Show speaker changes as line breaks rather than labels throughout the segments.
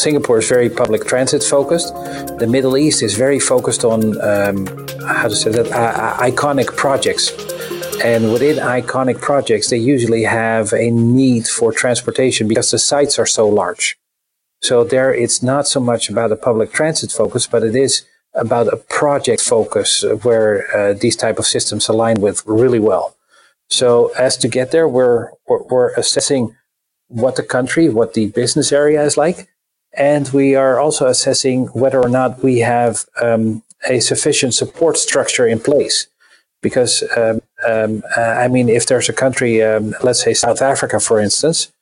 Singapore is very public transit focused. The Middle East is very focused on um, how to say that uh, iconic projects. And within iconic projects, they usually have a need for transportation because the sites are so large. So there, it's not so much about a public transit focus, but it is about a project focus where uh, these type of systems align with really well. So as 2getthere, we're, we're assessing what the country, what the business area is like, and we are also assessing whether or not we have um, a sufficient support structure in place. Because, um, um, uh, I mean, if there's a country, um, let's say South Africa, for instance,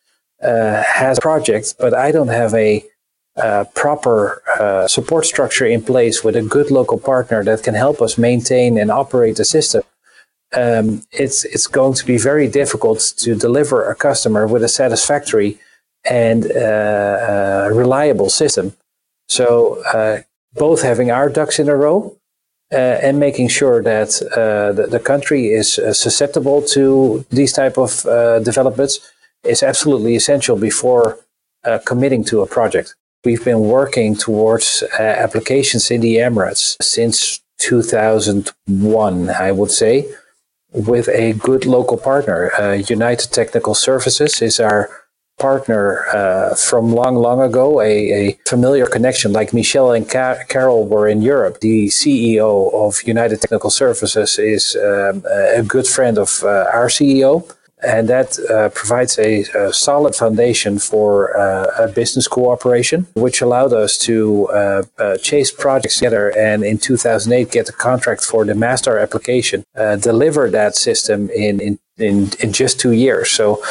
uh, has a project, but I don't have a uh, proper uh, support structure in place with a good local partner that can help us maintain and operate the system, um, it's it's going to be very difficult to deliver a customer with a satisfactory and uh, uh, reliable system. So uh, both having our ducks in a row uh, and making sure that the, the, country is susceptible to these type of developments is absolutely essential before committing to a project. We've been working towards applications in the Emirates since 2001, I would say with a good local partner. Uh, United Technical Services is our partner uh, from long, long ago, a, a, familiar connection like Michelle and Ka- Carol were in Europe. The CEO of United Technical Services is um, a good friend of uh, our CEO and that uh, provides a, a, solid foundation for uh, a business cooperation, which allowed us to uh, uh chase projects together and in 2008 get the contract for the Masdar application, deliver that system in, in, in, in just two years. So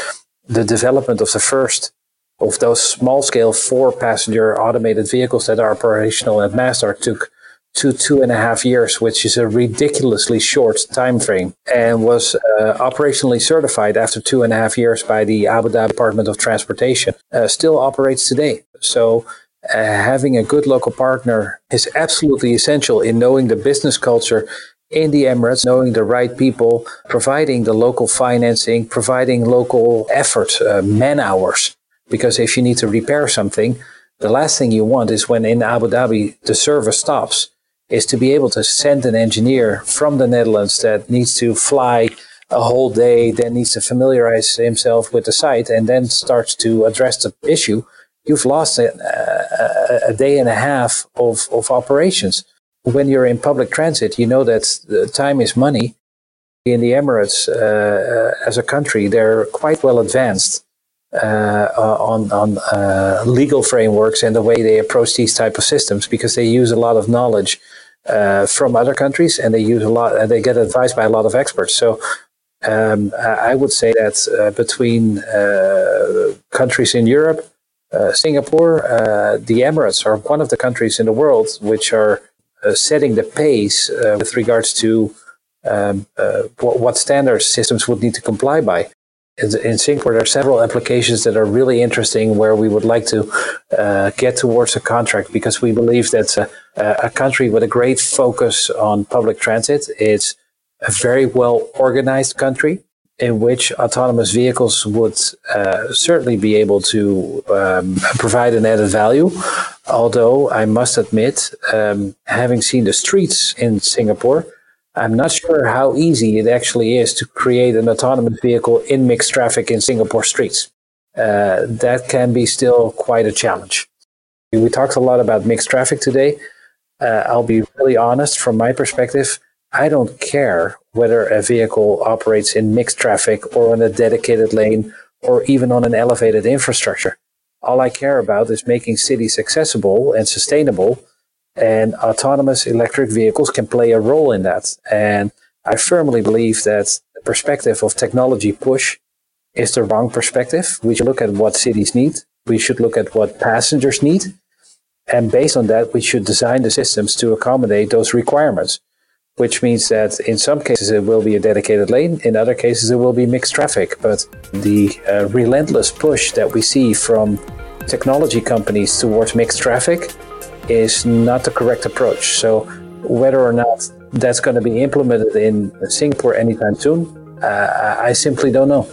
the development of the first of those small scale four passenger automated vehicles that are operational at Masdar took to two and a half years, which is a ridiculously short time frame, and was uh, operationally certified after two and a half years by the Abu Dhabi Department of Transportation. Uh, still operates today. So. Uh, having a good local partner is absolutely essential in knowing the business culture in the Emirates, knowing the right people, providing the local financing, providing local effort, uh, man hours. Because if you need to repair something, the last thing you want is when in Abu Dhabi the service stops is to be able to send an engineer from the Netherlands that needs to fly a whole day, then needs to familiarize himself with the site, and then starts to address the issue. You've lost a, a, a day and a half of, of operations. When you're in public transit, you know that time is money. In the Emirates, uh, as a country, they're quite well advanced uh, on on uh, legal frameworks and the way they approach these type of systems because they use a lot of knowledge uh, from other countries and they use a lot and they get advice by a lot of experts. So um, I would say that uh, between uh, countries in Europe, uh, Singapore, the Emirates are one of the countries in the world which are Uh, setting the pace uh, with regards to um, uh, what, what standards systems would need to comply by. In Singapore, there are several applications that are really interesting where we would like to uh, get towards a contract because we believe that a, a, country with a great focus on public transit is a very well organized country in which autonomous vehicles would uh, certainly be able to um, provide an added value. Although I must admit, um, having seen the streets in Singapore, I'm not sure how easy it actually is to create an autonomous vehicle in mixed traffic in Singapore streets. Uh, that can be still quite a challenge. We talked a lot about mixed traffic today. Uh, I'll be really honest from my perspective. I don't care whether a vehicle operates in mixed traffic or on a dedicated lane or even on an elevated infrastructure. All I care about is making cities accessible and sustainable and autonomous electric vehicles can play a role in that. And I firmly believe that the perspective of technology push is the wrong perspective. We should look at what cities need. We should look at what passengers need. And based on that, we should design the systems to accommodate those requirements, which means that in some cases it will be a dedicated lane. In other cases, it will be mixed traffic. But the uh, relentless push that we see from technology companies towards mixed traffic is not the correct approach. So whether or not that's going to be implemented in Singapore anytime soon, uh, I simply don't know.